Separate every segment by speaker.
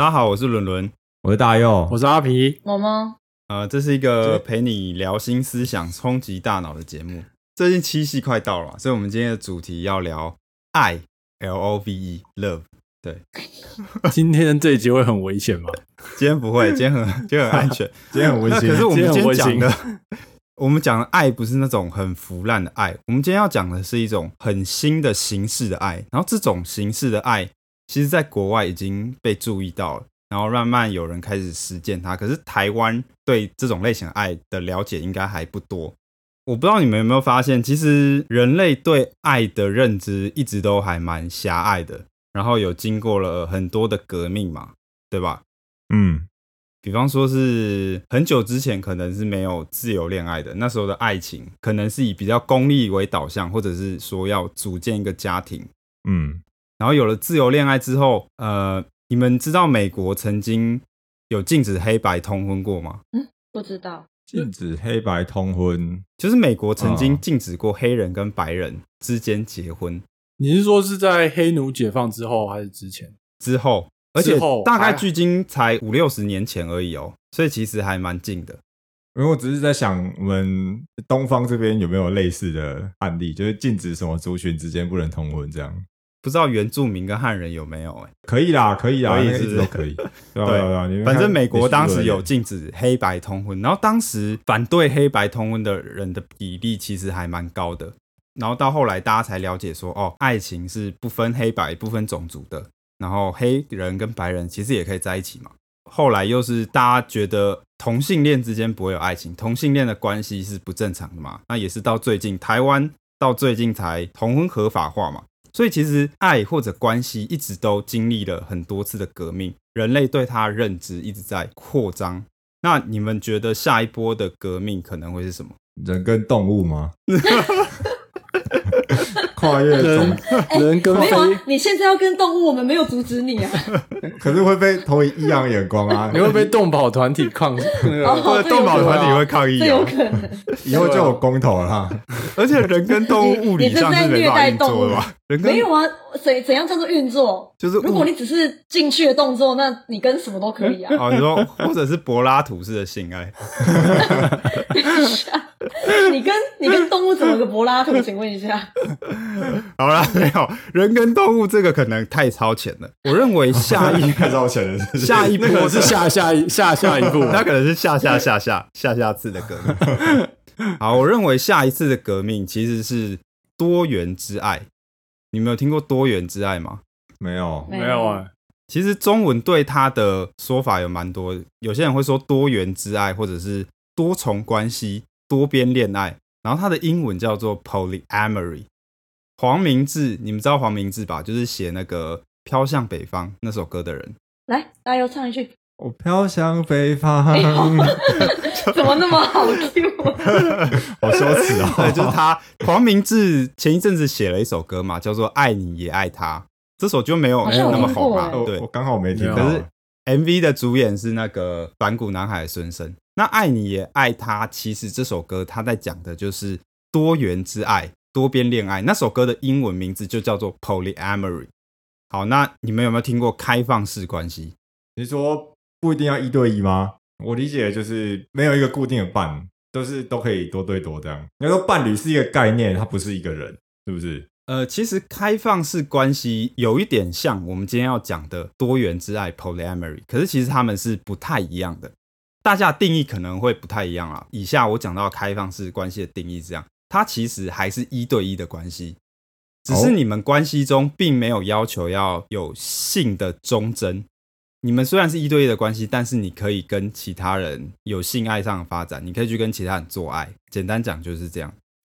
Speaker 1: 大家好，我是伦伦。
Speaker 2: 我是大佑，
Speaker 3: 我是阿皮，
Speaker 4: 我吗？
Speaker 1: 呃，这是一个陪你聊新思想、冲击大脑的节目。最近七夕快到了，所以我们今天的主题要聊爱 （L O V E），love。对，
Speaker 3: 今天这一集会很危险吗？
Speaker 1: 今天不会，今天很今天很安全。
Speaker 2: 今天很温馨。
Speaker 1: 可是我们今天讲的，我们讲的爱不是那种很腐烂的爱，我们今天要讲的是一种很新的形式的爱。然后这种形式的爱，其实在国外已经被注意到了，然后慢慢有人开始实践它。可是台湾对这种类型的爱的了解应该还不多。我不知道你们有没有发现，其实人类对爱的认知一直都还蛮狭隘的，然后有经过了很多的革命嘛，对吧？
Speaker 2: 嗯，
Speaker 1: 比方说是很久之前可能是没有自由恋爱的，那时候的爱情可能是以比较功利为导向，或者是说要组建一个家庭。
Speaker 2: 嗯，
Speaker 1: 然后有了自由恋爱之后，呃，你们知道美国曾经有禁止黑白通婚过吗？
Speaker 4: 嗯不知道。
Speaker 2: 禁止黑白通婚，
Speaker 1: 就是美国曾经
Speaker 2: 哦
Speaker 1: 禁止过黑人跟白人之间结婚
Speaker 3: 你是说是在黑奴解放之后还是之前？
Speaker 1: 之后，而且大概距今才五六十年前而已哦，所以其实还蛮近的。
Speaker 2: 因为我只是在想，我们东方这边有没有类似的案例，就是禁止什么族群之间不能通婚这样？
Speaker 1: 不知道原住民跟汉人有没有、欸？
Speaker 2: 可以啦，可以啦，那个一
Speaker 1: 可以是不是
Speaker 2: 直都可以。对啊对啊对
Speaker 1: 反正美国当时有禁止黑白通婚，然后当时反对黑白通婚的人的比例其实还蛮高的。然后到后来大家才了解说，哦，爱情是不分黑白、不分种族的，然后黑人跟白人其实也可以在一起嘛。后来又是大家觉得同性恋之间不会有爱情，同性恋的关系是不正常的嘛。那也是到最近台湾到最近才同婚合法化嘛。所以其实爱或者关系一直都经历了很多次的革命，人类对它认知一直在扩张。那你们觉得下一波的革命可能会是什么？
Speaker 2: 人跟动物吗？跨越种
Speaker 3: 人，人跟
Speaker 4: 没有啊，，你现在要跟动物，我们没有阻止你啊。
Speaker 2: 可是会被投以异样眼光啊！
Speaker 3: 你会被动保团体抗那个
Speaker 4: 哦
Speaker 1: 或者动保团体会抗议
Speaker 4: 这有
Speaker 1: 哦。
Speaker 4: 可能。
Speaker 2: 以后就有公投了哈。
Speaker 1: 而且人跟动物物理上是没办法运作的吧？人跟
Speaker 4: 没有啊，怎怎样叫做运作？
Speaker 1: 就是
Speaker 4: 如果你只是进去的动作，那你跟什么都可以啊。
Speaker 1: 哦，你说或者是柏拉图式的性爱，
Speaker 4: 你跟你跟动物怎么个柏拉图？请问一下，
Speaker 1: 好啦，没有人跟动物这个可能太超前了。我认为下一
Speaker 2: 太超前了，是是
Speaker 1: 下一波
Speaker 3: 那个是下下一下下一步，
Speaker 1: 那可能是下下下下下下次的革命。好，我认为下一次的革命其实是多元之爱。你们有听过多元之爱吗？
Speaker 2: 没有？
Speaker 3: 没有啊？
Speaker 1: 其实中文对它的说法有蛮多，有些人会说多元之爱，或者是多重关系、多边恋爱。然后它的英文叫做 polyamory。黄明志，你们知道黄明志吧？就是写那个《飘向北方》那首歌的人。
Speaker 4: 来，大家又唱一句，
Speaker 2: 我飘向北方，
Speaker 4: 哎 怎么那么好 Q？
Speaker 2: 好羞耻哦！
Speaker 1: 对，就是他。黄明志前一阵子写了一首歌嘛，叫做《爱你也爱他》，这首就没有
Speaker 4: 好
Speaker 1: 没有那么
Speaker 4: 像有听过
Speaker 1: 红啊。
Speaker 4: 欸
Speaker 1: 对
Speaker 2: 我我，刚好没听到。
Speaker 1: 可是 MV 的主演是那个反骨男孩的孙生。那《爱你也爱他》，其实这首歌他在讲的就是多元之爱、多边恋爱。那首歌的英文名字就叫做 Polyamory。好，那你们有没有听过开放式关系？
Speaker 2: 你说不一定要一对一吗？我理解就是没有一个固定的伴，都是都可以多对多这样。你说伴侣是一个概念，它不是一个人，是不是？
Speaker 1: 呃，其实开放式关系有一点像我们今天要讲的多元之爱 （polyamory），可是其实他们是不太一样的。大家的定义可能会不太一样啊。以下我讲到开放式关系的定义是这样：它其实还是一对一的关系，只是
Speaker 2: 哦
Speaker 1: 你们关系中并没有要求要有性的忠贞。你们虽然是一对一的关系，但是你可以跟其他人有性爱上的发展，你可以去跟其他人做爱。简单讲就是这样。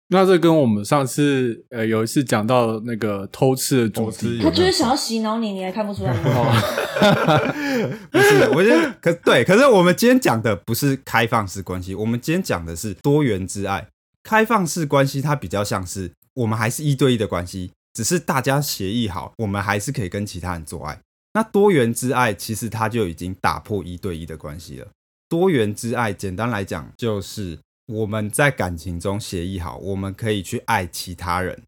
Speaker 3: 那这跟我们上次呃有一次讲到那个偷吃的主
Speaker 2: 偷吃
Speaker 3: 题
Speaker 4: 他就是想要洗脑你，你还看不出来吗？
Speaker 3: 哦，
Speaker 1: 不是，我觉得可对，可是我们今天讲的不是开放式关系，我们今天讲的是多元之爱。开放式关系它比较像是我们还是一对一的关系，只是大家协议好，我们还是可以跟其他人做爱。那多元之爱其实它就已经打破一对一的关系了。多元之爱简单来讲就是我们在感情中协议好，我们可以去爱其他人。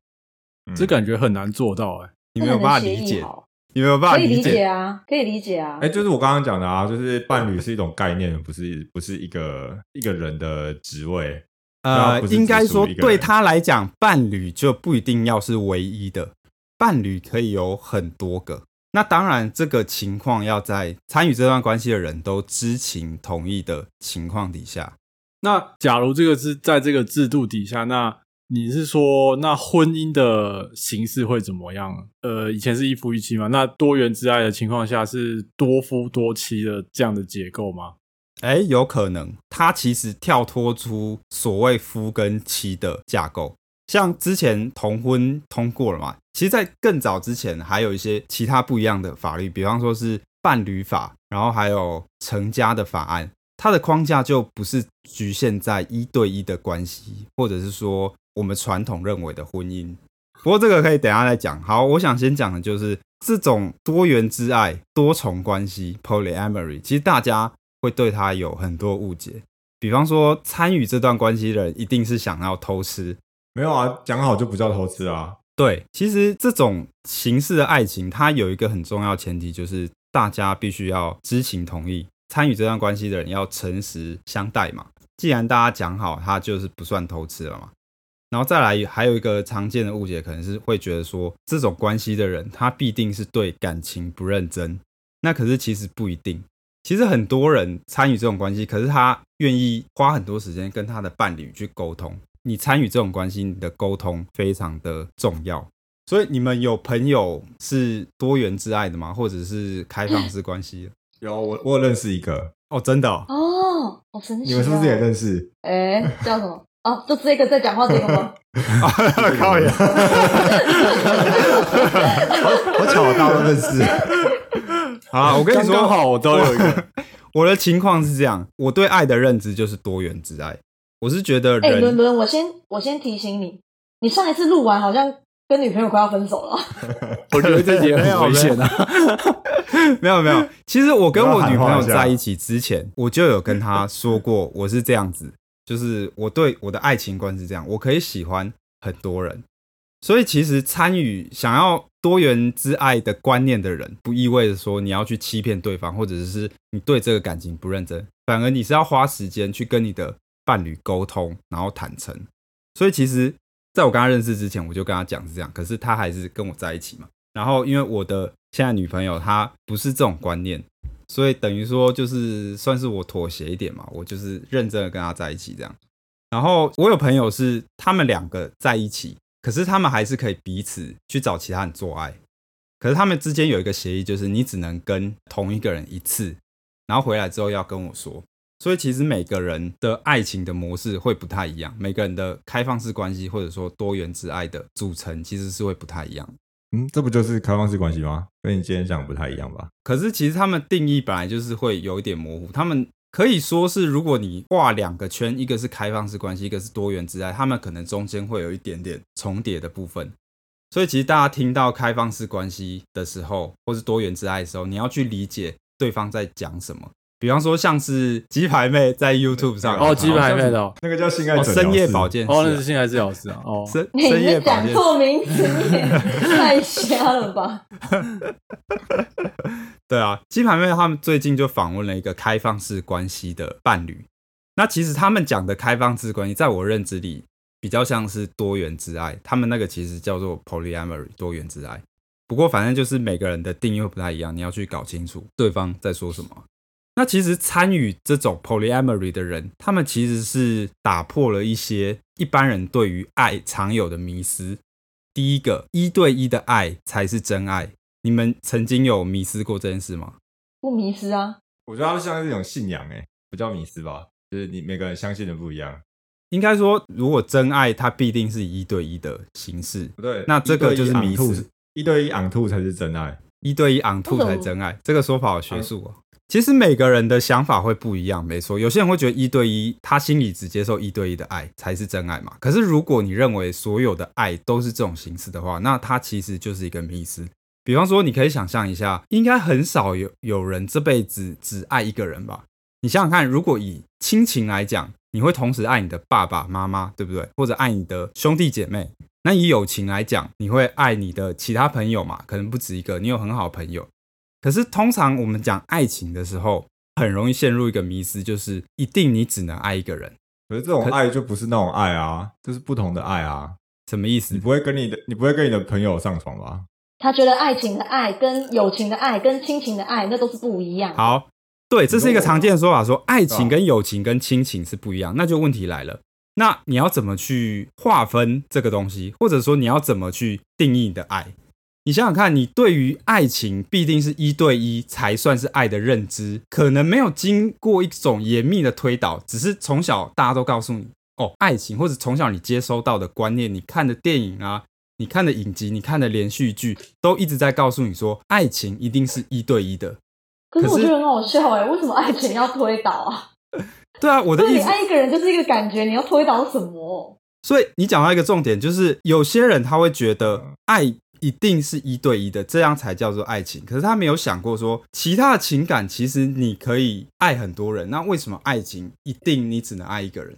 Speaker 3: 这感觉很难做到哎。
Speaker 1: 你没有办法理解，你没有办法
Speaker 4: 理
Speaker 1: 解
Speaker 4: 解啊，可以理解啊。
Speaker 2: 哎、就是我刚刚讲的啊，就是伴侣是一种概念，不是不是一个一个人的职位。
Speaker 1: 呃应该说对他来讲，伴侣就不一定要是唯一的，伴侣可以有很多个。那当然，这个情况要在参与这段关系的人都知情同意的情况底下。
Speaker 3: 那假如这个是在这个制度底下，那你是说那婚姻的形式会怎么样？呃，以前是一夫一妻嘛，那多元之爱的情况下是多夫多妻的这样的结构吗？
Speaker 1: 哎，有可能他其实跳脱出所谓夫跟妻的架构，像之前同婚通过了嘛，其实，在更早之前还有一些其他不一样的法律，比方说是伴侣法，然后还有成家的法案，它的框架就不是局限在一对一的关系，或者是说我们传统认为的婚姻。不过这个可以等下再讲。好，我想先讲的就是这种多元之爱、多重关系 （polyamory），其实大家会对他有很多误解。比方说，参与这段关系的人一定是想要偷吃，
Speaker 2: 没有啊，讲好就不叫偷吃啊。
Speaker 1: 对，其实这种形式的爱情，它有一个很重要前提，就是大家必须要知情同意，参与这段关系的人要诚实相待嘛。既然大家讲好，他就是不算偷吃了嘛。然后再来，还有一个常见的误解，可能是会觉得说，这种关系的人，他必定是对感情不认真。那可是其实不一定。其实很多人参与这种关系，可是他愿意花很多时间跟他的伴侣去沟通。你参与这种关系，你的沟通非常的重要。所以你们有朋友是多元之爱的吗？或者是开放式关系的？
Speaker 2: 有我我有认识一个，
Speaker 1: 哦，真的、哦，
Speaker 4: 哦，好神奇、哦！
Speaker 2: 你们是不是也认识？
Speaker 4: 哎，叫什么？哦，就这个在讲话这个吗？
Speaker 1: 靠呀！
Speaker 2: 好巧，大家都认识。
Speaker 1: 好啦，我跟你说，
Speaker 3: 刚刚好，我都有一个。
Speaker 1: 我的情况是这样，我对爱的认知就是多元之爱。我是觉得
Speaker 4: 哎，
Speaker 1: 人，
Speaker 4: 伦伦，我先我先提醒你，你上一次录完好像跟女朋友快要分手了。
Speaker 3: 我觉得这节很危险啊！
Speaker 1: 没有没有，其实我跟我女朋友在一起之前，我就有跟她说过，我是这样子，就是我对我的爱情观是这样，我可以喜欢很多人，所以其实参与想要多元之爱的观念的人，不意味着说你要去欺骗对方，或者是你对这个感情不认真，反而你是要花时间去跟你的伴侣沟通，然后坦诚。所以其实在我跟他认识之前，我就跟他讲是这样，可是他还是跟我在一起嘛。然后因为我的现在女朋友她不是这种观念，所以等于说就是算是我妥协一点嘛，我就是认真的跟他在一起这样。然后我有朋友是他们两个在一起，可是他们还是可以彼此去找其他人做爱，可是他们之间有一个协议，就是你只能跟同一个人一次，然后回来之后要跟我说。所以其实每个人的爱情的模式会不太一样，每个人的开放式关系或者说多元之爱的组成其实是会不太一样。
Speaker 2: 嗯，这不就是开放式关系吗？跟你今天讲不太一样吧？
Speaker 1: 可是其实他们定义本来就是会有一点模糊，他们可以说是，如果你画两个圈，一个是开放式关系，一个是多元之爱，他们可能中间会有一点点重叠的部分。所以其实大家听到开放式关系的时候，或是多元之爱的时候，你要去理解对方在讲什么。比方说，像是鸡排妹在 YouTube 上
Speaker 3: 哦，鸡排妹的哦，
Speaker 2: 那个叫性爱
Speaker 1: 哦
Speaker 2: 诊疗室
Speaker 1: 深夜保健室
Speaker 3: 哦，
Speaker 1: 啊
Speaker 3: 那是性爱治疗师啊。哦，
Speaker 1: 深夜保健
Speaker 4: 名字，太瞎了吧？
Speaker 1: 对啊，鸡排妹他们最近就访问了一个开放式关系的伴侣。那其实他们讲的开放式关系，在我认知里比较像是多元之爱，他们那个其实叫做 polyamory 多元之爱。不过反正就是每个人的定义会不太一样，你要去搞清楚对方在说什么。那其实参与这种 polyamory 的人，他们其实是打破了一些一般人对于爱常有的迷思。第一个，一对一的爱才是真爱。你们曾经有迷失过这件事吗？
Speaker 4: 不迷失啊，
Speaker 2: 我觉得它像是一种信仰，哎，不叫迷失吧？就是你每个人相信的不一样。
Speaker 1: 应该说，如果真爱，它必定是一对一的形式。
Speaker 2: 不对，
Speaker 1: 那这个就是迷
Speaker 2: 兔
Speaker 1: 失，
Speaker 2: 一对一 on 兔才是真爱。
Speaker 1: 一对一 on two
Speaker 4: 为什么
Speaker 1: 才真爱，这个说法好学术哦。其实每个人的想法会不一样，没错。有些人会觉得一对一，他心里只接受一对一的爱才是真爱嘛。可是如果你认为所有的爱都是这种形式的话，那它其实就是一个迷思。比方说，你可以想象一下，应该很少有有人这辈子只爱一个人吧？你想想看，如果以亲情来讲，你会同时爱你的爸爸妈妈，对不对？或者爱你的兄弟姐妹，那以友情来讲，你会爱你的其他朋友嘛？可能不止一个，你有很好的朋友。可是通常我们讲爱情的时候，很容易陷入一个迷思，就是一定你只能爱一个人。
Speaker 2: 可是这种爱就不是那种爱啊，这是不同的爱啊。
Speaker 1: 什么意思
Speaker 2: 你？不会跟你的，你不会跟你的朋友上床吧？
Speaker 4: 他觉得爱情的爱跟友情的爱跟亲情的爱那都是不一样。
Speaker 1: 好，对，这是一个常见的说法，说爱情
Speaker 2: 啊
Speaker 1: 跟友情跟亲情是不一样。那就问题来了，那你要怎么去划分这个东西，或者说你要怎么去定义你的爱？你想想看，你对于爱情必定是一对一才算是爱的认知，可能没有经过一种严密的推导，只是从小大家都告诉你哦，爱情，或者从小你接收到的观念，你看的电影啊，你看的影集，你看的连续剧，都一直在告诉你说，爱情一定是一对一的。可是
Speaker 4: 我觉得很好笑哎、为什么爱情要推导啊？
Speaker 1: 对啊，我的意思，
Speaker 4: 爱一个人就是一个感觉，你要推导什么？
Speaker 1: 所以你讲到一个重点，就是有些人他会觉得爱一定是一对一的，这样才叫做爱情。可是他没有想过说，其他的情感其实你可以爱很多人，那为什么爱情一定你只能爱一个人？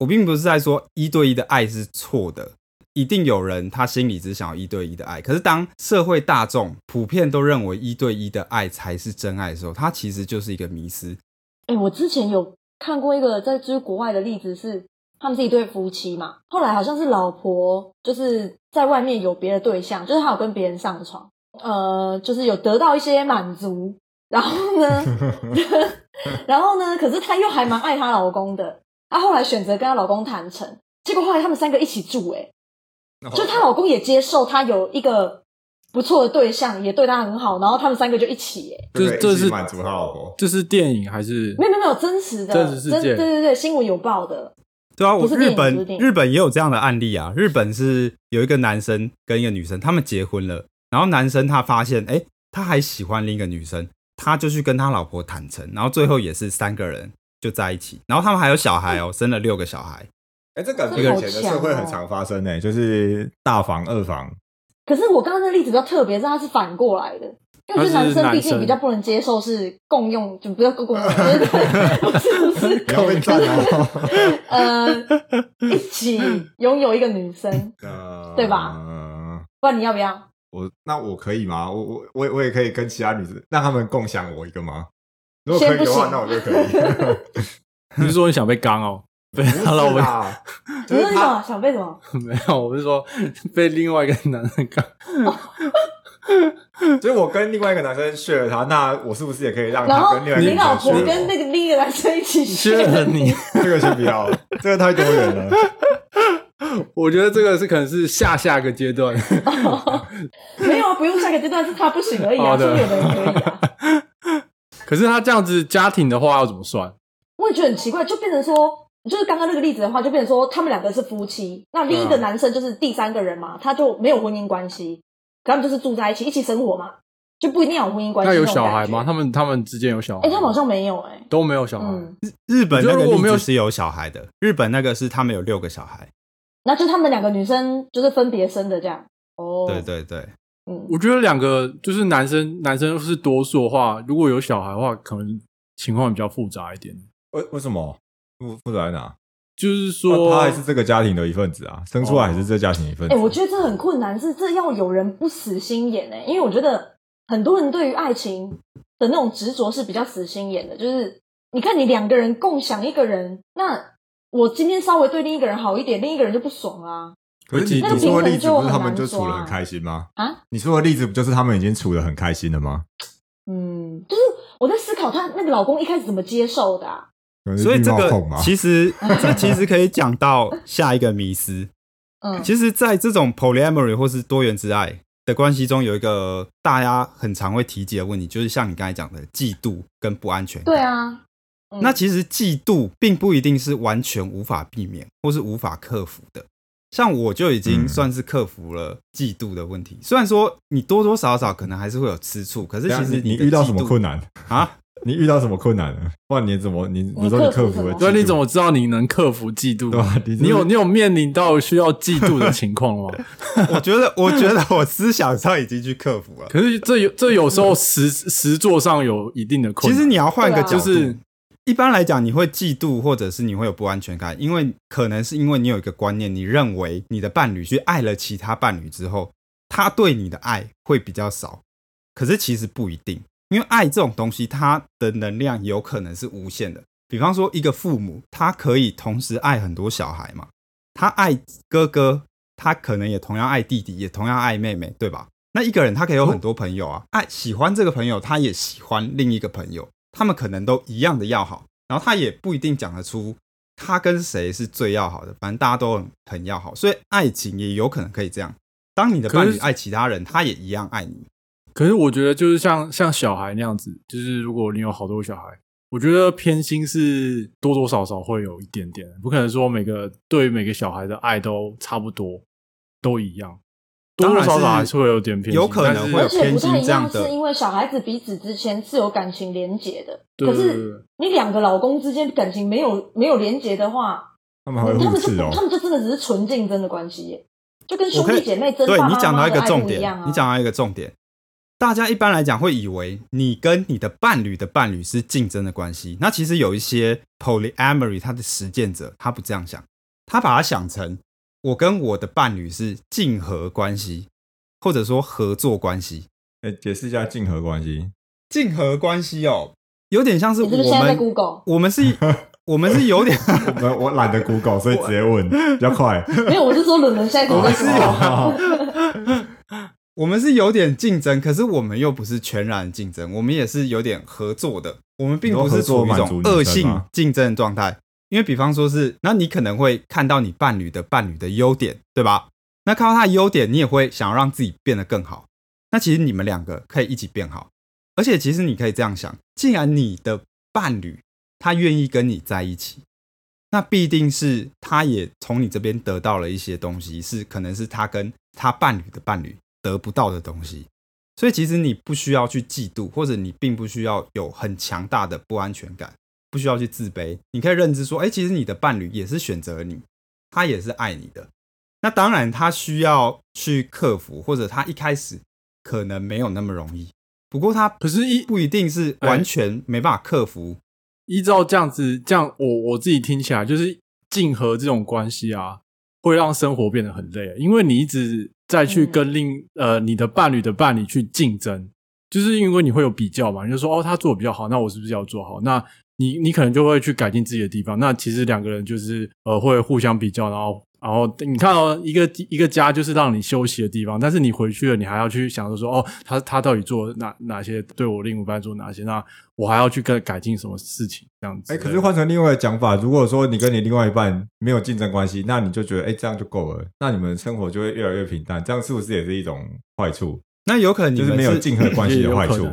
Speaker 1: 我并不是在说一对一的爱是错的，一定有人他心里只想要一对一的爱。可是当社会大众普遍都认为一对一的爱才是真爱的时候，它其实就是一个迷思。
Speaker 4: 哎、我之前有看过一个在就是国外的例子是，他们是一对夫妻嘛，后来好像是老婆就是在外面有别的对象，就是她有跟别人上床，呃，就是有得到一些满足，然后呢，然后呢，可是她又还蛮爱她老公的，她后来选择跟她老公谈成，结果后来他们三个一起住、欸，就她老公也接受她有一个不错的对象，也对她很好，然后他们三个就一起、欸，
Speaker 2: 就可以
Speaker 3: 这是
Speaker 2: 满足他老婆。
Speaker 3: 这是电影还是？
Speaker 4: 没有没有没有真实的，
Speaker 3: 真实事件。
Speaker 4: 对对对，新闻有报的。
Speaker 1: 对啊，我
Speaker 4: 是
Speaker 1: 日本日本也有这样的案例啊。日本是有一个男生跟一个女生，他们结婚了，然后男生他发现，哎，他还喜欢另一个女生，他就去跟他老婆坦诚，然后最后也是三个人就在一起，然后他们还有小孩哦，生了六个小孩。
Speaker 2: 哎，这感觉
Speaker 4: 这好
Speaker 2: 以前的社会很常发生呢，就是大房、二房。
Speaker 4: 可是我刚刚的例子比较特别，是它是反过来的，因为我觉得
Speaker 3: 他是
Speaker 4: 男生毕竟比较不能接受是共用，就不要共用，对对对，不是不 是
Speaker 2: 不要被赞哦。
Speaker 4: 呃，一起拥有一个女生，对吧
Speaker 2: 嗯
Speaker 4: 不然你要不要？
Speaker 2: 我那我可以吗？我我我也我也可以跟其他女生让他们共享我一个吗？如果可以的话，那我就可以。
Speaker 3: 你是说你想被刚哦？被
Speaker 2: 不
Speaker 3: 他老婆
Speaker 2: 是啦，就
Speaker 4: 你说你想想被什么？
Speaker 3: 没有，我是说被另外一个男人刚。
Speaker 2: 就是我跟另外一个男生 share 他，那我是不是也可以让他跟另外一个
Speaker 4: 你老婆跟那个另一个男生一起
Speaker 3: 缺了你，
Speaker 2: 这个先不要，这个太多元了。
Speaker 3: 我觉得这个是可能是下下个阶段。
Speaker 4: 没有啊，不用下个阶段是他不行而已啊，
Speaker 3: 好的
Speaker 4: 是有的人可以啊。
Speaker 3: 可是他这样子家庭的话要怎么算？
Speaker 4: 我也觉得很奇怪，就变成说，就是刚刚那个例子的话，就变成说他们两个是夫妻，那另一个
Speaker 2: 嗯
Speaker 4: 男生就是第三个人嘛，他就没有婚姻关系，可他们就是住在一起，一起生活嘛，就不一定要有婚姻关系。
Speaker 3: 那有小孩吗？他们他们之间有小孩
Speaker 4: 哎、
Speaker 3: 吗？
Speaker 4: 他们好像没有哎、
Speaker 3: 都没有小孩。
Speaker 4: 嗯，
Speaker 1: 日本那个
Speaker 3: 我没有
Speaker 1: 例子是有小孩的，日本那个是他们有六个小孩。
Speaker 4: 那就他们两个女生就是分别生的这样。哦，
Speaker 1: 对，对对，
Speaker 4: 嗯，
Speaker 3: 我觉得两个就是男生，男生是多数的话，如果有小孩的话，可能情况比较复杂一点。
Speaker 2: 为为什么？复复杂在哪？
Speaker 3: 就是说，
Speaker 2: 他还是这个家庭的一份子啊，生出来还是这家庭一份子。
Speaker 4: 哎、我觉得这很困难，是这要有人不死心眼哎、因为我觉得很多人对于爱情的那种执着是比较死心眼的，就是你看你两个人共享一个人，那我今天稍微对另一个人好一点，另一个人就不爽啊
Speaker 2: 可是你
Speaker 3: 那个
Speaker 2: 你说的例子不是他们就处的很开心吗？
Speaker 4: 啊！
Speaker 2: 你说的例子不就是他们已经处的很开心了吗？
Speaker 4: 嗯，就是我在思考她那个老公一开始怎么接受的、啊，
Speaker 1: 所以这个 其实这其实可以讲到下一个迷思。
Speaker 4: 嗯，
Speaker 1: 其实，在这种 polyamory 或是多元之爱的关系中，有一个大家很常会提及的问题，就是像你刚才讲的嫉妒跟不安全感。
Speaker 4: 对啊，嗯
Speaker 1: 那其实嫉妒并不一定是完全无法避免或是无法克服的。像我就已经
Speaker 2: 嗯
Speaker 1: 算是克服了嫉妒的问题，虽然说你多多少少可能还是会有吃醋，可是其实
Speaker 2: 你你遇到什么困难？
Speaker 1: 啊？
Speaker 2: 你遇到什么困难了？不然你怎么你你说你克服了？
Speaker 3: 对，你怎么知道你能克服嫉妒？
Speaker 2: 对吧？你
Speaker 3: 你有你有面临到需要嫉妒的情况吗？
Speaker 1: 我觉得，我觉得 我思想上已经去克服了。
Speaker 3: 可是这有这有时候实实作上有一定的困难。
Speaker 1: 其实你要换个角度，
Speaker 4: 啊
Speaker 3: 就是
Speaker 1: 一般来讲，你会嫉妒，或者是你会有不安全感，因为可能是因为你有一个观念，你认为你的伴侣去爱了其他伴侣之后，他对你的爱会比较少。可是其实不一定，因为爱这种东西，它的能量有可能是无限的。比方说，一个父母，他可以同时爱很多小孩嘛，他爱哥哥，他可能也同样爱弟弟，也同样爱妹妹，对吧？那一个人他可以有很多朋友啊，爱喜欢这个朋友，他也喜欢另一个朋友，他们可能都一样的要好，然后他也不一定讲得出他跟谁是最要好的，反正大家都很很要好，所以爱情也有可能可以这样。当你的伴侣爱其他人，他也一样爱你。
Speaker 3: 可是我觉得就是像像小孩那样子，就是如果你有好多小孩，我觉得偏心是多多少少会有一点点，不可能说每个对每个小孩的爱都差不多，都一样，多多少少还是会有点偏心，
Speaker 1: 有可能会有偏心这样的
Speaker 4: 是因为小孩子彼此之间是有感情连结的。可是你两个老公之间感情没有没有连结的话，
Speaker 2: 他们还会
Speaker 4: 他们就
Speaker 2: 互斥哦。
Speaker 4: 他们就真的只是纯竞争的关系耶，就跟兄弟姐妹争
Speaker 1: 对
Speaker 4: 爸爸
Speaker 1: 你讲到一
Speaker 4: 妈妈的爱
Speaker 1: 个重点，
Speaker 4: 不一样啊。
Speaker 1: 你讲到一个重点，大家一般来讲会以为你跟你的伴侣的伴侣是竞争的关系，那其实有一些 polyamory 他的实践者他不这样想，他把它想成我跟我的伴侣是竞合关系，或者说合作关系。
Speaker 2: 哎，解释一下竞合关系。
Speaker 1: 竞合关系哦，有点像是
Speaker 4: 你是不是现在在
Speaker 1: 我们
Speaker 4: Google？
Speaker 1: 我们是 我们是有点
Speaker 2: 我我懒得 Google，所以直接问 比较快。
Speaker 4: 没有，我是说伦伦现在
Speaker 1: 我
Speaker 4: 在
Speaker 1: 们
Speaker 4: Google。
Speaker 1: 是我们是有点竞争，可是我们又不是全然竞争，我们也是有点合作的。我们并不是处于一种恶性竞争的状态，因为比方说是，那你可能会看到你伴侣的伴侣的优点，对吧？那看到他的优点，你也会想要让自己变得更好。那其实你们两个可以一起变好，而且其实你可以这样想：既然你的伴侣他愿意跟你在一起，那必定是他也从你这边得到了一些东西，是可能是他跟他伴侣的伴侣得不到的东西。所以其实你不需要去嫉妒，或者你并不需要有很强大的不安全感，不需要去自卑。你可以认知说，哎，其实你的伴侣也是选择你，他也是爱你的。那当然，他需要去克服，或者他一开始可能没有那么容易。不过他
Speaker 3: 可是一
Speaker 1: 不一定是完全没办法克服。
Speaker 3: 依照这样子，这样我我自己听起来就是竞合这种关系啊，会让生活变得很累，因为你一直在去跟另、呃你的伴侣的伴侣去竞争，就是因为你会有比较嘛，你就说哦他做的比较好，那我是不是要做好？那你你可能就会去改进自己的地方。那其实两个人就是呃会互相比较，然后然后你看哦，一个一个家就是让你休息的地方，但是你回去了，你还要去想着说哦他他到底做哪哪些对我另一半做哪些，那我还要去跟改进什么事情这样子。
Speaker 2: 哎，可是换成另外的讲法，如果说你跟你另外一半没有竞争关系，那你就觉得哎这样就够了，那你们生活就会越来越平淡，这样是不是也是一种坏处？
Speaker 1: 那有可能你们
Speaker 2: 就是没有竞合关系的坏处。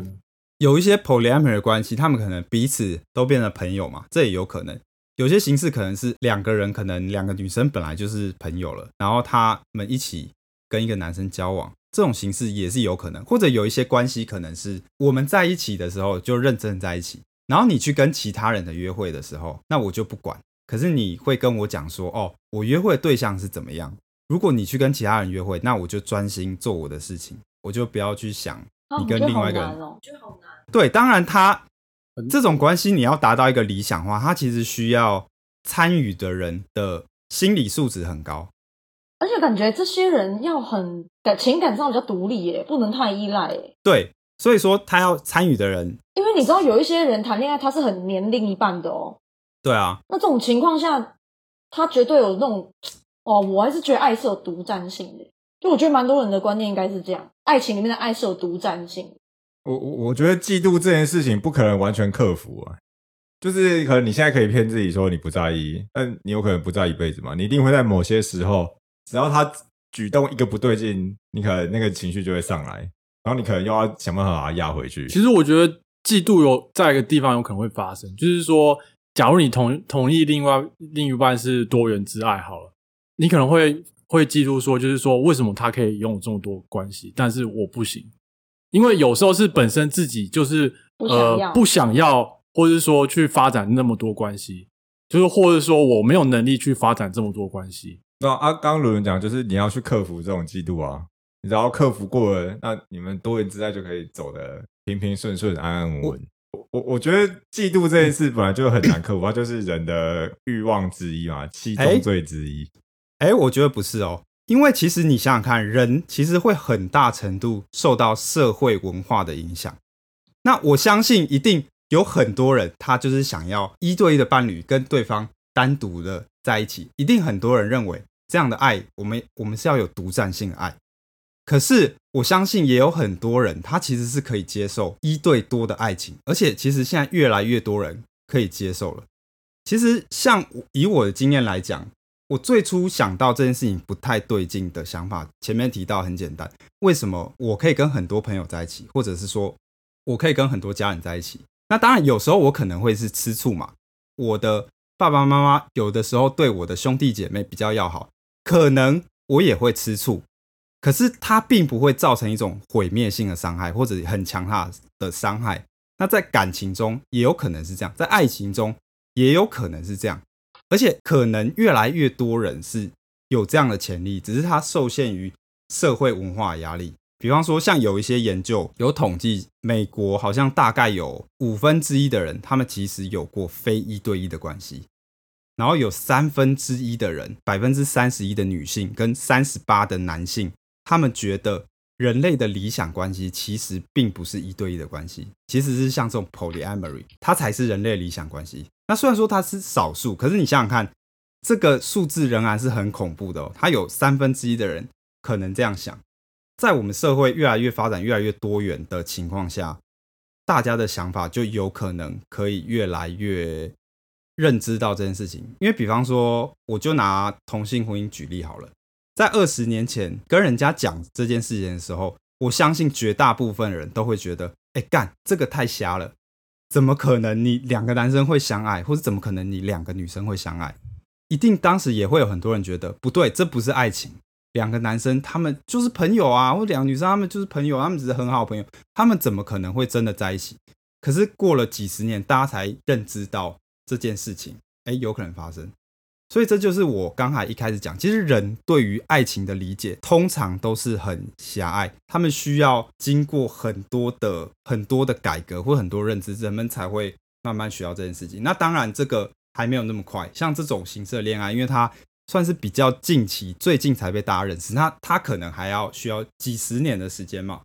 Speaker 1: 有一些 polyamory 的关系，他们可能彼此都变成朋友嘛，这也有可能。有些形式可能是两个人，可能两个女生本来就是朋友了，然后他们一起跟一个男生交往，这种形式也是有可能。或者有一些关系可能是我们在一起的时候就认真在一起，然后你去跟其他人的约会的时候，那我就不管。可是你会跟我讲说，哦，我约会的对象是怎么样？如果你去跟其他人约会，那我就专心做我的事情，我就不要去想
Speaker 4: 啊
Speaker 1: 你跟另外一个人
Speaker 4: 我觉得好难。
Speaker 1: 对，当然他
Speaker 3: 很
Speaker 1: 这种关系你要达到一个理想化，它其实需要参与的人的心理素质很高。
Speaker 4: 而且感觉这些人要很感情感上比较独立耶，不能太依赖耶。
Speaker 1: 对，所以说他要参与的人，
Speaker 4: 因为你知道有一些人谈恋爱他是很黏另一半的哦，
Speaker 1: 对啊，
Speaker 4: 那这种情况下，他绝对有那种哦，我还是觉得爱是有独占性的。就我觉得蛮多人的观念应该是这样，爱情里面的爱是有独占性的。
Speaker 2: 我我我觉得嫉妒这件事情不可能完全克服啊，就是可能你现在可以骗自己说你不在意，但你有可能不在意一辈子嘛，你一定会在某些时候，只要他举动一个不对劲，你可能那个情绪就会上来，然后你可能又要想办法把它压回去。
Speaker 3: 其实我觉得嫉妒有在一个地方有可能会发生，就是说，假如你同同意另外另一半是多元之爱好了，你可能会会嫉妒说，就是说为什么他可以拥有这么多关系，但是我不行？因为有时候是本身自己就是
Speaker 4: 不想要
Speaker 3: 呃不想要，或者是说去发展那么多关系，就是或者说我没有能力去发展这么多关系。
Speaker 2: 那啊，刚刚伦伦讲就是你要去克服这种嫉妒啊，你只要克服过了，那你们多元之爱就可以走得平平顺顺、安安稳稳。我我觉得嫉妒这件事本来就很难克服，它就是人的欲望之一嘛，七宗罪之一。
Speaker 1: 哎，我觉得不是哦，因为其实你想想看，人其实会很大程度受到社会文化的影响。那我相信一定有很多人，他就是想要一对一的伴侣跟对方单独的在一起。一定很多人认为这样的爱，我们我们是要有独占性的爱。可是我相信也有很多人，他其实是可以接受一对多的爱情，而且其实现在越来越多人可以接受了。其实像以我的经验来讲，我最初想到这件事情不太对劲的想法，前面提到很简单，为什么我可以跟很多朋友在一起，或者是说我可以跟很多家人在一起？那当然有时候我可能会是吃醋嘛，我的爸爸妈妈有的时候对我的兄弟姐妹比较要好，可能我也会吃醋。可是它并不会造成一种毁灭性的伤害，或者很强大的伤害。那在感情中也有可能是这样，在爱情中也有可能是这样，而且可能越来越多人是有这样的潜力，只是它受限于社会文化压力。比方说，像有一些研究有统计，美国好像大概有五分之一的人，他们其实有过非一对一的关系，然后有三分之一的人，百分之三十一的女性跟三十八的男性。他们觉得人类的理想关系其实并不是一对一的关系，其实是像这种 polyamory，它才是人类理想关系。那虽然说它是少数，可是你想想看，这个数字仍然是很恐怖的哦。它有三分之一的人可能这样想。在我们社会越来越发展、越来越多元的情况下，大家的想法就有可能可以越来越认知到这件事情。因为比方说，我就拿同性婚姻举例好了。在二十年前跟人家讲这件事情的时候，我相信绝大部分人都会觉得，哎，干这个太瞎了，怎么可能你两个男生会相爱，或者怎么可能你两个女生会相爱？一定当时也会有很多人觉得不对，这不是爱情，两个男生他们就是朋友啊，或两个女生他们就是朋友，他们只是很好朋友，他们怎么可能会真的在一起？可是过了几十年，大家才认知到这件事情，哎，有可能发生。所以这就是我刚才一开始讲，其实人对于爱情的理解通常都是很狭隘，他们需要经过很多的很多的改革或很多认知，人们才会慢慢学到这件事情。那当然这个还没有那么快，像这种形式的恋爱，因为它算是比较近期最近才被大家认识，那它可能还要需要几十年的时间嘛。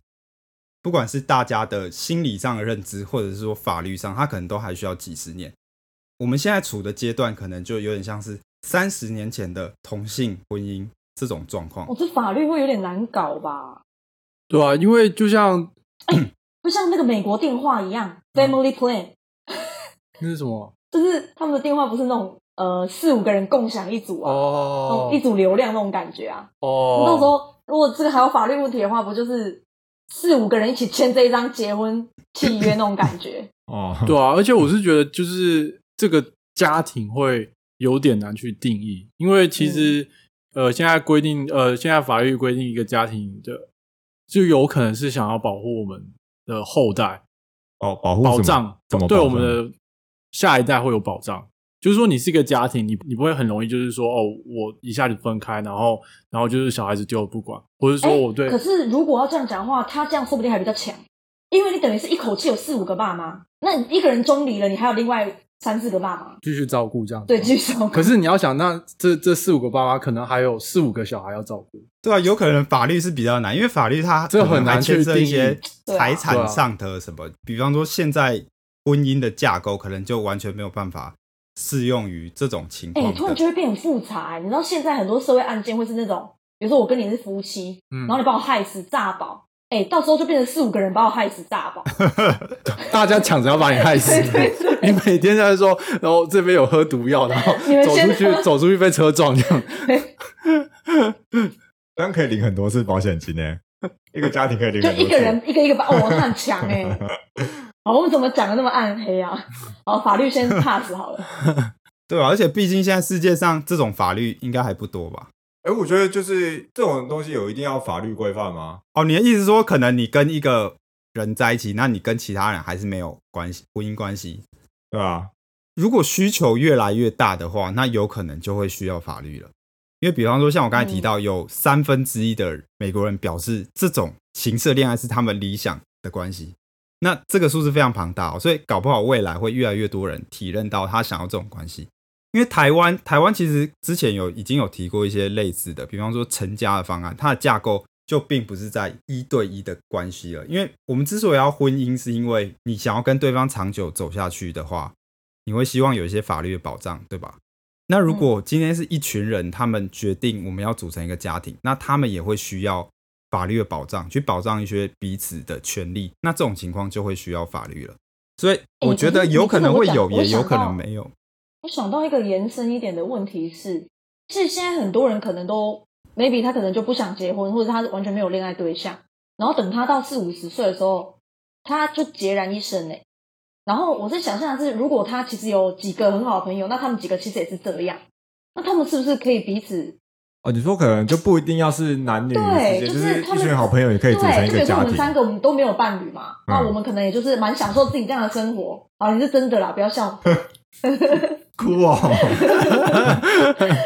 Speaker 1: 不管是大家的心理上的认知，或者是说法律上，它可能都还需要几十年。我们现在处的阶段，可能就有点像是。三十年前的同性婚姻这种状况，
Speaker 4: 我这法律会有点难搞吧？
Speaker 3: 对啊，因为就像，
Speaker 4: 就像那个美国电话一样，Family Plan，
Speaker 3: 那是什么？
Speaker 4: 就是他们的电话不是那种呃四五个人共享一组啊，一组流量那种感觉啊。哦，到时候如果这个还有法律问题的话，不就是四五个人一起签这一张结婚契约那种感觉？
Speaker 3: 哦，对啊，而且我是觉得就是这个家庭会。有点难去定义，因为其实，呃，现在规定，呃，现在法律规定一个家庭的，就有可能是想要保护我们的后代，
Speaker 2: 哦，保护
Speaker 3: 保障，对我们的下一代会有保障。就是说，你是一个家庭，你你不会很容易，就是说，哦，我一下就分开，然后，然后就是小孩子丢了不管，或是说我对。
Speaker 4: 可是如果要这样讲的话，他这样说不定还比较强，因为你等于是一口气有四五个爸妈，那你一个人中离了，你还有另外。三四个爸妈
Speaker 3: 继续照顾这样子，
Speaker 4: 对，继续照顾。
Speaker 3: 可是你要想，那这这四五个爸妈可能还有四五个小孩要照顾，
Speaker 1: 对啊，有可能法律是比较难，因为法律它
Speaker 3: 这很难牵涉
Speaker 1: 一些财产上的什么，比方说现在婚姻的架构可能就完全没有办法适用于这种情况。
Speaker 4: 哎，突然就会变很复杂。你知道现在很多社会案件会是那种，比如说我跟你是夫妻，然后你把我害死炸保。哎，到时候就变成四五个人把我害死炸吧！
Speaker 3: 大家抢着要把你害死。你每天在说，然后这边有喝毒药，然后走出去，走出去被车撞这样。
Speaker 2: 这样可以领很多次保险金呢。一个家庭可以领
Speaker 4: 就一个人一个一个把，哦，很强哎。哦，我们怎么讲的那么暗黑啊？哦，法律先 pass 好了。
Speaker 1: 对啊，而且毕竟现在世界上这种法律应该还不多吧？
Speaker 2: 哎，我觉得就是这种东西有一定要法律规范吗？
Speaker 1: 哦，你的意思说，可能你跟一个人在一起，那你跟其他人还是没有关系，婚姻关系，
Speaker 2: 对吧？
Speaker 1: 如果需求越来越大的话，那有可能就会需要法律了。因为比方说，像我刚才提到，有三分之一的美国人表示，这种情色恋爱是他们理想的关系。那这个数字非常庞大、哦，所以搞不好未来会越来越多人体认到他想要这种关系。因为台湾台湾其实之前有已经有提过一些类似的，比方说成家的方案，它的架构就并不是在一对一的关系了。因为我们之所以要婚姻，是因为你想要跟对方长久走下去的话，你会希望有一些法律的保障，对吧？那如果今天是一群人，他们决定我们要组成一个家庭，那他们也会需要法律的保障，去保障一些彼此的权利。那这种情况就会需要法律了。所以我觉得有可能会有，也有可能没有。
Speaker 4: 我想到一个延伸一点的问题是，其实现在很多人可能都 maybe 他可能就不想结婚，或者他完全没有恋爱对象，然后等他到四五十岁的时候，他就孑然一身哎。然后我是想象的是，如果他其实有几个很好的朋友，那他们几个其实也是这样，那他们是不是可以彼此？
Speaker 2: 哦，你说可能就不一定要是男女
Speaker 4: 对，
Speaker 2: 之间，
Speaker 4: 就是
Speaker 2: 一群好朋友也可以组成一个家庭。
Speaker 4: 我们三个，我们都没有伴侣嘛，那
Speaker 2: 嗯
Speaker 4: 我们可能也就是蛮享受自己这样的生活啊。你是真的啦，不要笑，
Speaker 2: 哭 哦，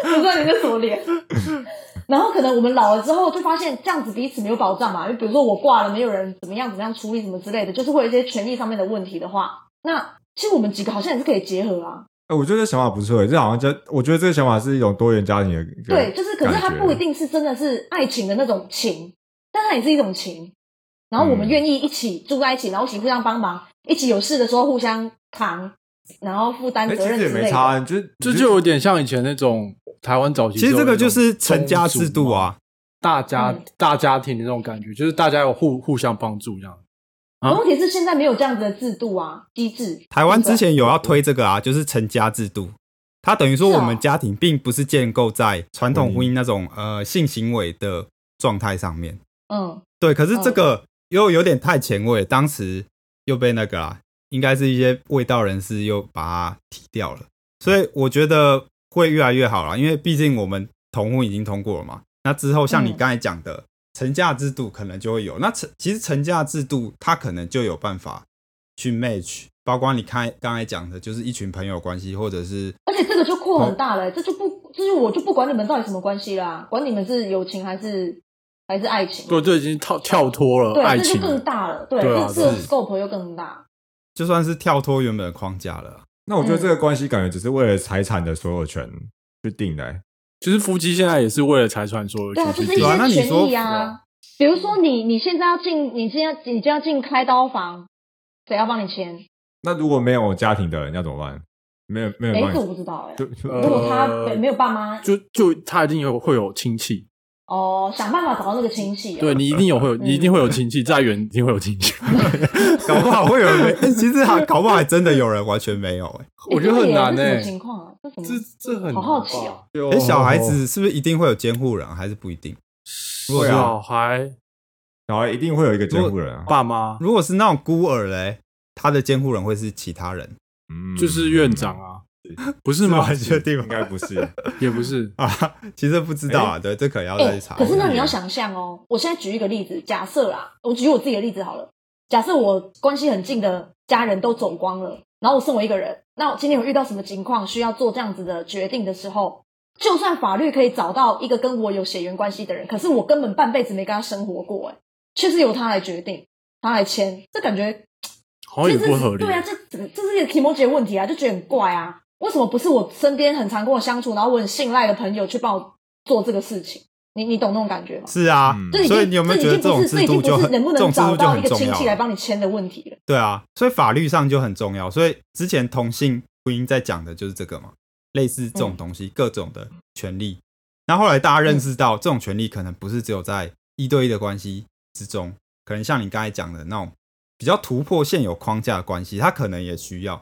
Speaker 4: 不知道你是什么脸。然后可能我们老了之后，就发现这样子彼此没有保障嘛。就比如说我挂了，没有人怎么样怎么样处理什么之类的，就是会有一些权利上面的问题的话，那其实我们几个好像也是可以结合啊。
Speaker 2: 哎我觉得这想法不错耶，这好像就我觉得这个想法是一种多元家庭的
Speaker 4: 对，就是可是它不一定是真的是爱情的那种情，但它也是一种情。然后我们
Speaker 2: 嗯
Speaker 4: 愿意一起住在一起，然后一起互相帮忙，一起有事的时候互相扛，然后负担
Speaker 2: 哎，
Speaker 4: 责
Speaker 2: 其实也
Speaker 4: 任之类的。
Speaker 2: 没差，你就
Speaker 3: 这就有点像以前那种台湾早期
Speaker 1: 其实这个就是成家制度啊，
Speaker 3: 大家、
Speaker 4: 嗯
Speaker 3: 大家庭的那种感觉，就是大家有互互相帮助这样。啊
Speaker 4: 问题是现在没有这样子的制度啊机制。
Speaker 1: 台湾之前有要推这个啊，就是成家制度。它等于说我们家庭并不是建构在传统婚姻那种呃性行为的状态上面。
Speaker 4: 嗯，
Speaker 1: 对，可是这个又有点太前卫，当时又被那个啦，应该是一些味道人士又把它踢掉了。所以我觉得会越来越好啦，因为毕竟我们同婚已经通过了嘛。那之后像你
Speaker 4: 嗯
Speaker 1: 刚才讲的、成家制度可能就会有。那成其实成家制度它可能就有办法去 match，包括你看刚才讲的，就是一群朋友关系，或者是
Speaker 4: 而且这个就扩很大了，这就不，就是我就不管你们到底什么关系啦，管你们是友情还是还是爱情。
Speaker 3: 对，这已经跳跳脱了
Speaker 4: 对，这就更
Speaker 3: 爱情了。
Speaker 4: 大了。对，
Speaker 3: 对啊
Speaker 4: 这这个
Speaker 1: 是
Speaker 4: scope 又更大。
Speaker 1: 就算是跳脱原本的框架了。
Speaker 2: 那我觉得这个关系感觉只是为了财产的所有权去定的、欸。
Speaker 3: 其实夫妻现在也是为了财产所有
Speaker 4: 对啊，就是一
Speaker 3: 权去定
Speaker 1: 对啊那
Speaker 4: 些权
Speaker 1: 你说
Speaker 4: 益啊。比如说你你现在要进，你现在你就要进开刀房，谁要帮你签？
Speaker 2: 那如果没有家庭的人要怎么办？没有没有
Speaker 4: 哎，
Speaker 2: 帮你
Speaker 4: 这我不知道哎。如果他没没有爸妈，
Speaker 3: 就就他一定有会有亲戚，
Speaker 4: 哦，想办法找到那个亲戚啊。
Speaker 3: 对你一定有会有，
Speaker 4: 嗯
Speaker 3: 你一定会有亲戚，再远一定会有亲戚。
Speaker 1: 搞不好会有人没，欸其实还搞不好还真的有人完全没有哎、
Speaker 3: 我觉得很难
Speaker 4: 哎。这？这？
Speaker 3: 这这很
Speaker 4: 好好奇哦。
Speaker 2: 就
Speaker 1: 哎、小孩子是不是一定会有监护人，还是不一定？
Speaker 3: 小孩
Speaker 2: 小孩一定会有一个监护人啊。
Speaker 3: 爸妈
Speaker 1: 如果是那种孤儿嘞，他的监护人会是其他人，
Speaker 2: 嗯
Speaker 3: 就是院长，啊，不是吗？
Speaker 1: 很确定吗
Speaker 2: 应？该不是。
Speaker 3: 也不是，
Speaker 1: 啊，其实不知道啊，对，这可能要再查。
Speaker 4: 可是那你要想象哦，我现在举一个例子，假设啦，我举我自己的例子好了。假设我关系很近的家人都走光了，然后我剩我一个人，那我今天有遇到什么情况需要做这样子的决定的时候，就算法律可以找到一个跟我有血缘关系的人，可是我根本半辈子没跟他生活过，哎，却是由他来决定，他来签，这感觉
Speaker 3: 好像也不合理。
Speaker 4: 对啊，这这这是一个 e j i 的问题啊，就觉得很怪啊。为什么不是我身边很常跟我相处，然后我很信赖的朋友去帮我做这个事情？你你懂那种感觉吗？
Speaker 1: 是啊，所以你有没有觉得这种
Speaker 4: 这已经不是这已经
Speaker 1: 制度就很
Speaker 4: 不是能不
Speaker 1: 这种制度就
Speaker 4: 能找到一个
Speaker 1: 很重要
Speaker 4: 亲戚来
Speaker 1: 了？
Speaker 4: 帮你签的问题了？
Speaker 1: 对啊，所以法律上就很重要。所以之前同性婚姻在讲的就是这个嘛，类似这种东西，各种的权利。那后来大家认识到，这种权利可能不是只有在一对一的关系之中，可能像你刚才讲的那种比较突破现有框架的关系，它可能也需要。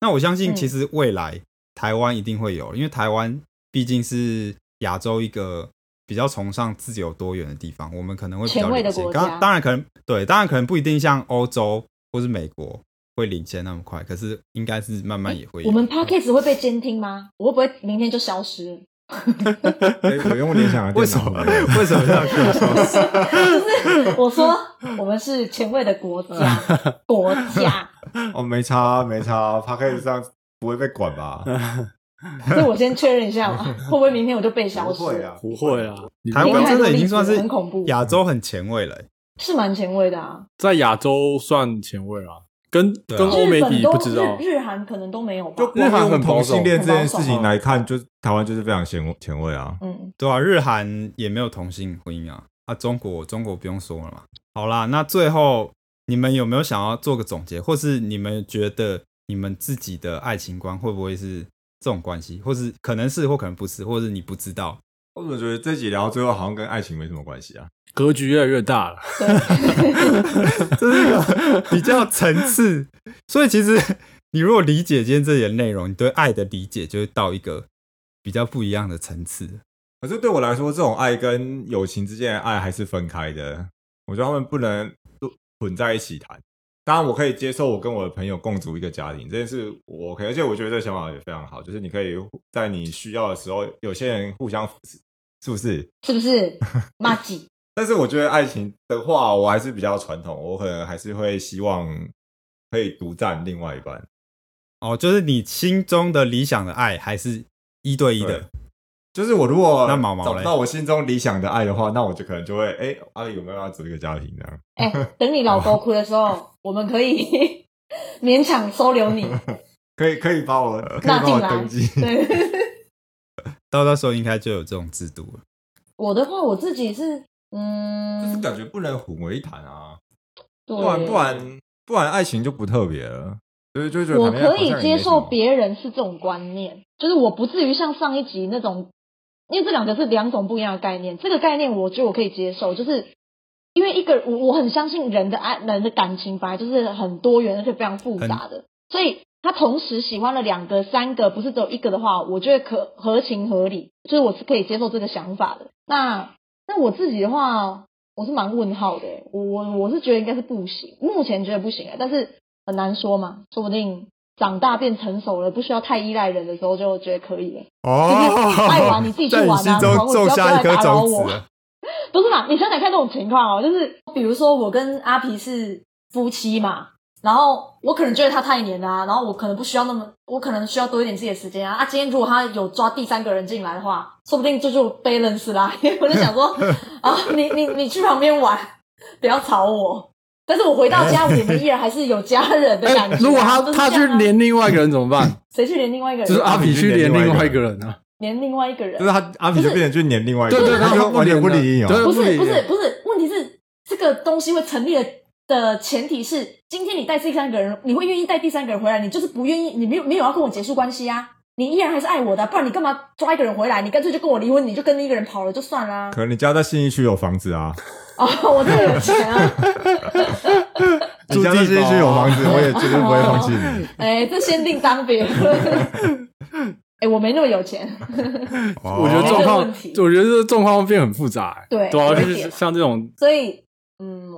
Speaker 1: 那我相信，
Speaker 4: 嗯
Speaker 1: 其实未来台湾一定会有，因为台湾毕竟是亚洲一个比较崇尚自由多元的地方，我们可能会比较领先。当当然可能对，当然可能不一定像欧洲或是美国会领先那么快，可是应该是慢慢也会有。
Speaker 4: 我们 podcast 会被监听吗？我会不会明天就消失了？
Speaker 2: 哎我用联想的电脑
Speaker 1: 为什么为什么要这样说？
Speaker 4: 就是我说我们是前卫的国家，国家，
Speaker 2: 哦，没差没差 p d c a s 上不会被管吧？
Speaker 4: 所以我先确认一下嘛，会不会明天我就被消失？
Speaker 2: 不会啊，
Speaker 3: 不会啊，
Speaker 1: 台湾真的已经算是
Speaker 4: 很恐怖
Speaker 1: 亚洲很前卫了欸、
Speaker 4: 是蛮前卫的啊。
Speaker 3: 在亚洲算前卫啊跟跟欧美比不知道。
Speaker 4: 日日韩可能都没有吧
Speaker 2: 就。
Speaker 3: 日韩很同
Speaker 2: 性恋这件事情来看，就是台湾就是非常前前卫啊。
Speaker 4: 嗯，
Speaker 1: 对啊，日韩也没有同性婚姻啊，啊，中国中国不用说了嘛。好啦，那最后你们有没有想要做个总结，或是你们觉得你们自己的爱情观会不会是这种关系，或是可能是或可能不是，或是你不知道？
Speaker 2: 我怎么觉得这集聊到最后好像跟爱情没什么关系啊？
Speaker 3: 格局越来越大了。
Speaker 4: 对，
Speaker 1: 这是一个比较层次，所以其实你如果理解今天这些内容，你对爱的理解就会到一个比较不一样的层次。
Speaker 2: 可是对我来说，这种爱跟友情之间的爱还是分开的。我觉得他们不能混在一起谈。当然，我可以接受我跟我的朋友共组一个家庭这件事，我可以而且我觉得这个想法也非常好，就是你可以在你需要的时候，有些人互相扶持，是不是？
Speaker 4: 是不是？马吉，
Speaker 2: 但是我觉得爱情的话，我还是比较传统，我可能还是会希望可以独占另外一半。
Speaker 1: 哦，就是你心中的理想的爱还是一对一的，
Speaker 2: 就是我如果
Speaker 1: 那毛毛嘞
Speaker 2: 找不到我心中理想的爱的话，那我就可能就会哎，阿、里有没有要组一个家庭这样？
Speaker 4: 哎、等你老狗哭的时候，我们可以 勉强收留你。
Speaker 2: 可以可以把我可以帮
Speaker 4: 纳进来
Speaker 2: 我登记。
Speaker 4: 对，
Speaker 1: 到那时候应该就有这种制度了。
Speaker 4: 我的话，我自己是，
Speaker 2: 就是
Speaker 4: 嗯，
Speaker 2: 感觉不能混为一谈啊，
Speaker 4: 对，
Speaker 2: 不然不然不然爱情就不特别了。所以就觉得
Speaker 4: 我可以接受别人是这种观念，就是我不至于像上一集那种，因为这两个是两种不一样的概念。这个概念我觉得我可以接受，就是因为一个我我很相信人的爱人的感情本来就是很多元而且非常复杂的，所以他同时喜欢了两个、三个，不是只有一个的话，我觉得可合情合理，就是我是可以接受这个想法的。那那我自己的话，我是蛮问号的，我我我是觉得应该是不行，目前觉得不行啊，但是很难说嘛，说不定长大变成熟了，不需要太依赖人的时候，就觉得可以了。
Speaker 1: 哦
Speaker 4: 爱玩你自己去玩啊
Speaker 1: 心中种下一颗种子了。
Speaker 4: 不是嘛？你想想看这种情况哦，就是比如说我跟阿皮是夫妻嘛，然后我可能觉得他太黏了啊，然后我可能不需要那么，我可能需要多一点自己的时间啊。啊，今天如果他有抓第三个人进来的话，说不定这就 balance 啦。因 为我就想说，啊，你你你去旁边玩，不要吵我。但是我回到家，我们依然还是有家人的感觉
Speaker 3: 如果他他去
Speaker 4: 就是这样啊
Speaker 3: 连另外一个人怎么办？
Speaker 4: 谁去连另外一个人？
Speaker 3: 就是阿比去连另外一个人啊。
Speaker 4: 连另外一个人
Speaker 2: 就。是他阿比就变成去黏另外一个
Speaker 3: 对对
Speaker 2: 人，他就完全不理你哦。
Speaker 3: 对
Speaker 4: 不是
Speaker 3: 不
Speaker 4: 是不是，问题是这个东西会成立的的前提是，今天你带第三个人，你会愿意带第三个人回来，你就是不愿意，你没有没有要跟我结束关系啊，你依然还是爱我的，不然你干嘛抓一个人回来？你干脆就跟我离婚，你就跟一个人跑了就算啦。
Speaker 2: 可能你家在信义区有房子啊，
Speaker 4: 哦，我这个有钱啊，
Speaker 2: 你家在信义区有房子，我也绝对不会放弃你。
Speaker 4: 哎，这先定当别论。哎，我没那么有钱，
Speaker 3: 我觉得状况，我觉得这状况变很复杂、欸。
Speaker 4: 对
Speaker 3: 对啊，就是像这种，
Speaker 4: 所以。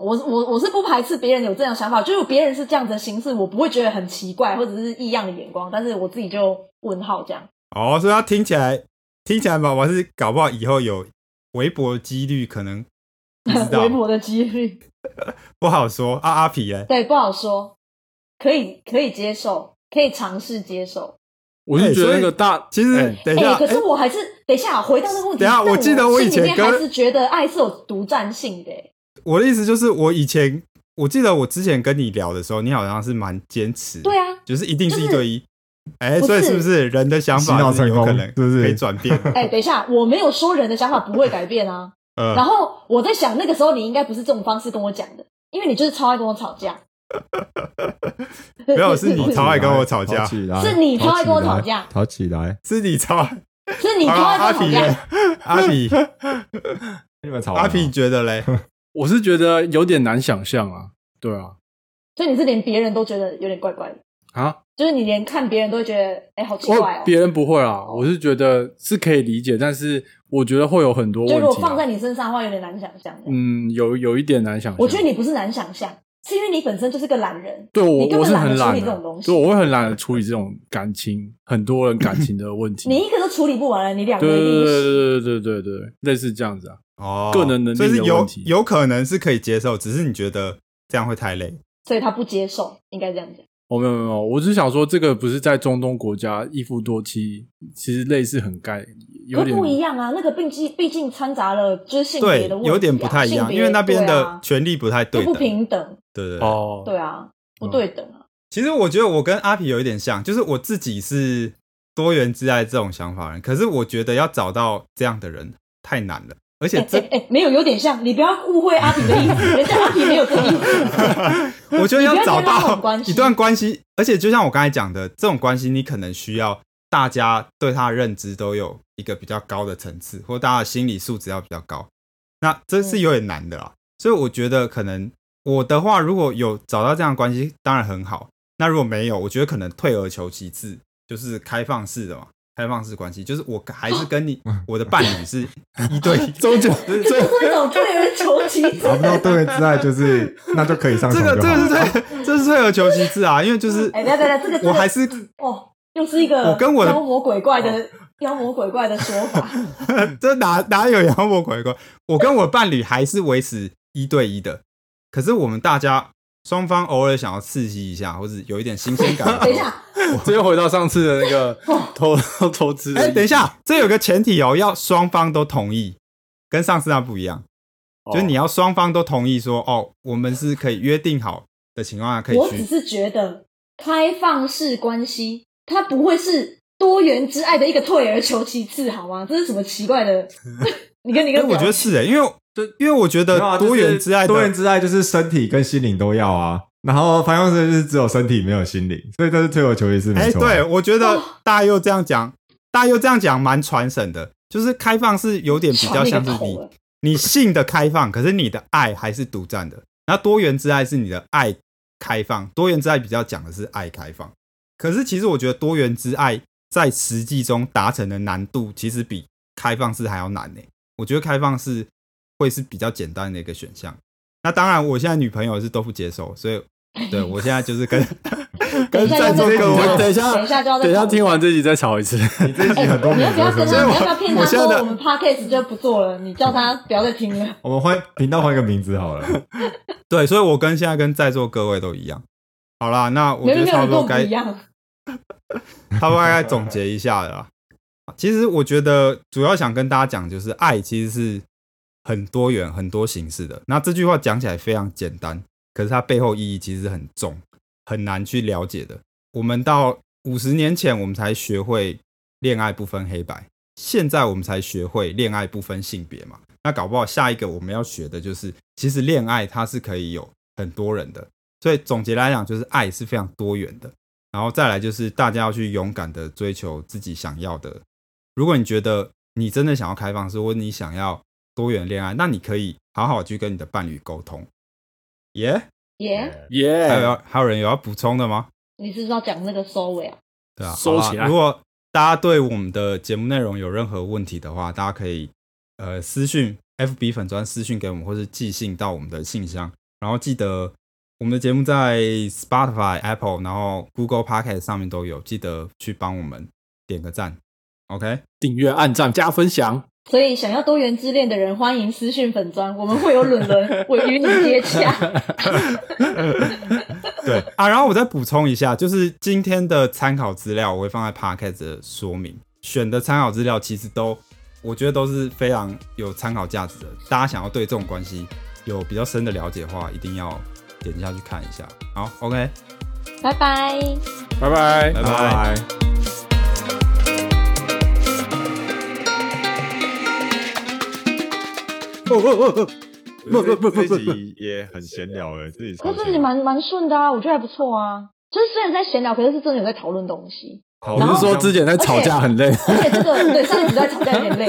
Speaker 4: 嗯，我我我是不排斥别人有这样想法，就是别人是这样子的形式，我不会觉得很奇怪或者是异样的眼光，但是我自己就问号这样。
Speaker 1: 哦，所以他听起来听起来嘛，我是搞不好以后有微薄的几率，可能
Speaker 4: 微薄的几率，
Speaker 1: 不好说。啊，阿皮哎，
Speaker 4: 对，不好说，可以可以接受，可以尝试接受。
Speaker 3: 我是觉得那个大，
Speaker 1: 其实
Speaker 3: 哎
Speaker 1: 等一下，
Speaker 4: 可是
Speaker 1: 哎
Speaker 4: 我还是等一下回到那个问题。
Speaker 1: 等一下我记得我以前跟
Speaker 4: 心里面还是觉得爱是有独占性的。
Speaker 1: 我的意思就是，我以前我记得我之前跟你聊的时候，你好像是蛮坚持，
Speaker 4: 对，啊，
Speaker 1: 就是一定是一对一。哎、所以是不是人的想法是有可能
Speaker 2: 是不是
Speaker 1: 可以转变？
Speaker 4: 哎，等一下，我没有说人的想法不会改变啊。
Speaker 1: 呃
Speaker 4: 然，后我在想，那个时候你应该不是这种方式跟我讲的，因为你就是超爱跟我吵架。
Speaker 1: 没有 是你超爱跟我吵架
Speaker 4: 是你超爱跟我吵架
Speaker 2: 吵起来，
Speaker 1: 是你超
Speaker 4: 是你超
Speaker 1: 好
Speaker 4: 爱跟我吵
Speaker 1: 阿皮嘞
Speaker 4: 架。，
Speaker 1: 阿皮
Speaker 2: 你们吵
Speaker 1: 阿皮，觉得嘞？
Speaker 3: 我是觉得有点难想象啊。对啊，
Speaker 4: 所以你是连别人都觉得有点怪怪的，
Speaker 3: 啊，
Speaker 4: 就是你连看别人都会觉得，哎，好奇怪哦。
Speaker 3: 别人不会啊，我是觉得是可以理解，但是我觉得会有很多
Speaker 4: 就
Speaker 3: 问题、
Speaker 4: 如果放在
Speaker 3: 啊。
Speaker 4: 你身上的话，有点难想象。
Speaker 3: 嗯，有有一点难想象。
Speaker 4: 我觉得你不是难想象，是因为你本身就是个懒人。
Speaker 3: 对我我是很懒的
Speaker 4: 理这种东，西
Speaker 3: 对，我会很懒的处理这种感情，很多人感情的问题。
Speaker 4: 你一个都处理不完了，你两个
Speaker 3: 对对对。对对对类似这样子啊。
Speaker 1: 哦，
Speaker 3: 个人能力
Speaker 1: 所以是有
Speaker 3: 的问题
Speaker 1: 有可能是可以接受，只是你觉得这样会太累。
Speaker 4: 所以他不接受，应该这样讲。
Speaker 3: 哦，没有没有，我只是想说，这个不是在中东国家一夫多妻，其实类似很概，有点
Speaker 4: 不一样啊，那个毕竟毕竟掺杂了就是性别
Speaker 1: 对
Speaker 4: 的问题、啊，
Speaker 1: 有点不太一样，因为那边的权利不太对
Speaker 4: 不平等，
Speaker 1: 对对对。
Speaker 3: 哦，
Speaker 4: 对啊，不对等啊。
Speaker 1: 其实我觉得我跟阿皮有一点像，就是我自己是多元之爱这种想法的人，可是我觉得要找到这样的人太难了，而且
Speaker 4: 哎
Speaker 1: 这
Speaker 4: 哎哎，没有，有点像，你不要误会阿皮的意思，人家阿皮没有这个意思。
Speaker 1: 我觉得要找到一段关系，而且就像我刚才讲的，这种关系你可能需要大家对他的认知都有一个比较高的层次，或大家的心理素质要比较高，那这是有点难的啦。所以我觉得可能我的话，如果有找到这样的关系，当然很好。那如果没有，我觉得可能退而求其次，就是开放式的嘛，开放式关系，就是我还是跟你我的伴侣是一对 一。
Speaker 3: 终究
Speaker 4: 这是一种退而求其次
Speaker 2: 找不到多元之爱，就是 那就可以上
Speaker 1: 这个
Speaker 2: 床
Speaker 1: 这个是退，这是退而求其次啊，因为就是
Speaker 4: 哎，等等这个
Speaker 1: 我还是
Speaker 4: 哦，又是一个
Speaker 1: 我跟我的
Speaker 4: 妖魔鬼怪的妖魔鬼怪的说法。
Speaker 1: 这哪哪有妖魔鬼怪？我跟我伴侣还是维持一对一的，可是我们大家双方偶尔想要刺激一下，或者有一点新鲜感。
Speaker 4: 等一，下，
Speaker 3: 这又回到上次的那个 投投资
Speaker 1: 哎。等一下，这有个前提哦，要双方都同意，跟上次那不一样，
Speaker 3: 哦，
Speaker 1: 就是你要双方都同意说，哦，我们是可以约定好的情况下可以去。
Speaker 4: 我只是觉得开放式关系，它不会是多元之爱的一个退而求其次，好吗？这是什么奇怪的？你跟你
Speaker 1: 哎、
Speaker 4: 跟，
Speaker 1: 我觉得是哎、因为
Speaker 2: 就
Speaker 1: 因为我觉得多元之爱的
Speaker 2: 多元之爱就是身体跟心灵都要啊。然后方向式就是只有身体没有心灵，所以这是退而求其次，
Speaker 1: 哎、
Speaker 2: 没错啊。
Speaker 1: 对，我觉得
Speaker 4: 哦
Speaker 1: 大家又这样讲，大家又这样讲，蛮传神的。就是开放是有点比较像是你你性的开放，可是你的爱还是独占的。那多元之爱是你的爱开放，多元之爱比较讲的是爱开放。可是其实我觉得多元之爱在实际中达成的难度，其实比开放式还要难呢。我觉得开放式会是比较简单的一个选项。那当然，我现在女朋友是都不接受，所以 对我现在就是跟
Speaker 4: 等一下要
Speaker 1: 在座各位
Speaker 3: 等一下
Speaker 4: 等一下就要
Speaker 3: 等一下
Speaker 4: 吵
Speaker 3: 听完这集再吵一次。
Speaker 2: 你这集
Speaker 4: 哎，
Speaker 2: 很多免
Speaker 4: 你要不要跟你要不要骗他
Speaker 1: 我现在的
Speaker 4: 说我们 podcast 就不做了？你叫他不要再听了。
Speaker 2: 我们换频道换一个名字好了。
Speaker 1: 对，所以我跟现在跟在座各位都一样。好啦，那我觉得差不多该
Speaker 4: 一样。
Speaker 1: 差不多该总结一下了啦。其实我觉得主要想跟大家讲，就是爱其实是很多元、很多形式的。那这句话讲起来非常简单，可是它背后意义其实很重，很难去了解的。我们到五十年前，我们才学会恋爱不分黑白，现在我们才学会恋爱不分性别嘛。那搞不好下一个我们要学的就是，其实恋爱它是可以有很多人的。所以总结来讲，就是爱是非常多元的。然后再来就是大家要去勇敢的追求自己想要的。如果你觉得你真的想要开放式，或你想要多元恋爱，那你可以好好去跟你的伴侣沟通。耶、
Speaker 4: 耶，
Speaker 3: 耶、
Speaker 1: 还有要还有人有要补充的吗？
Speaker 4: 你是不是要讲那个收尾啊？
Speaker 1: 对啊，
Speaker 3: 收起来
Speaker 1: 如果大家对我们的节目内容有任何问题的话，大家可以呃私讯 FB 粉专私讯给我们，或是寄信到我们的信箱。然后记得我们的节目在 Spotify、Apple，然后 Google Podcast 上面都有，记得去帮我们点个赞。OK，
Speaker 3: 订阅、按赞、加分享。
Speaker 4: 所以想要多元之恋的人，欢迎私讯粉砖，我们会有伦伦，我与你接洽。
Speaker 1: 对啊，然后我再补充一下，就是今天的参考资料我会放在 Podcast 的说明，选的参考资料其实都我觉得都是非常有参考价值的。大家想要对这种关系有比较深的了解的话，一定要点下去看一下。好，OK，
Speaker 4: 拜拜。
Speaker 3: 拜拜
Speaker 1: 拜拜。
Speaker 2: 拜。
Speaker 3: 哦哦哦哦
Speaker 2: 不不不不，自己也很闲聊哎，自己
Speaker 4: 可是你蛮蛮顺的啊，我觉得还不错啊。就是虽然在闲聊，可是是真的有在讨论东西，
Speaker 3: 我是说之前在吵架很累？
Speaker 4: 而且这个对上一集在吵架有点累，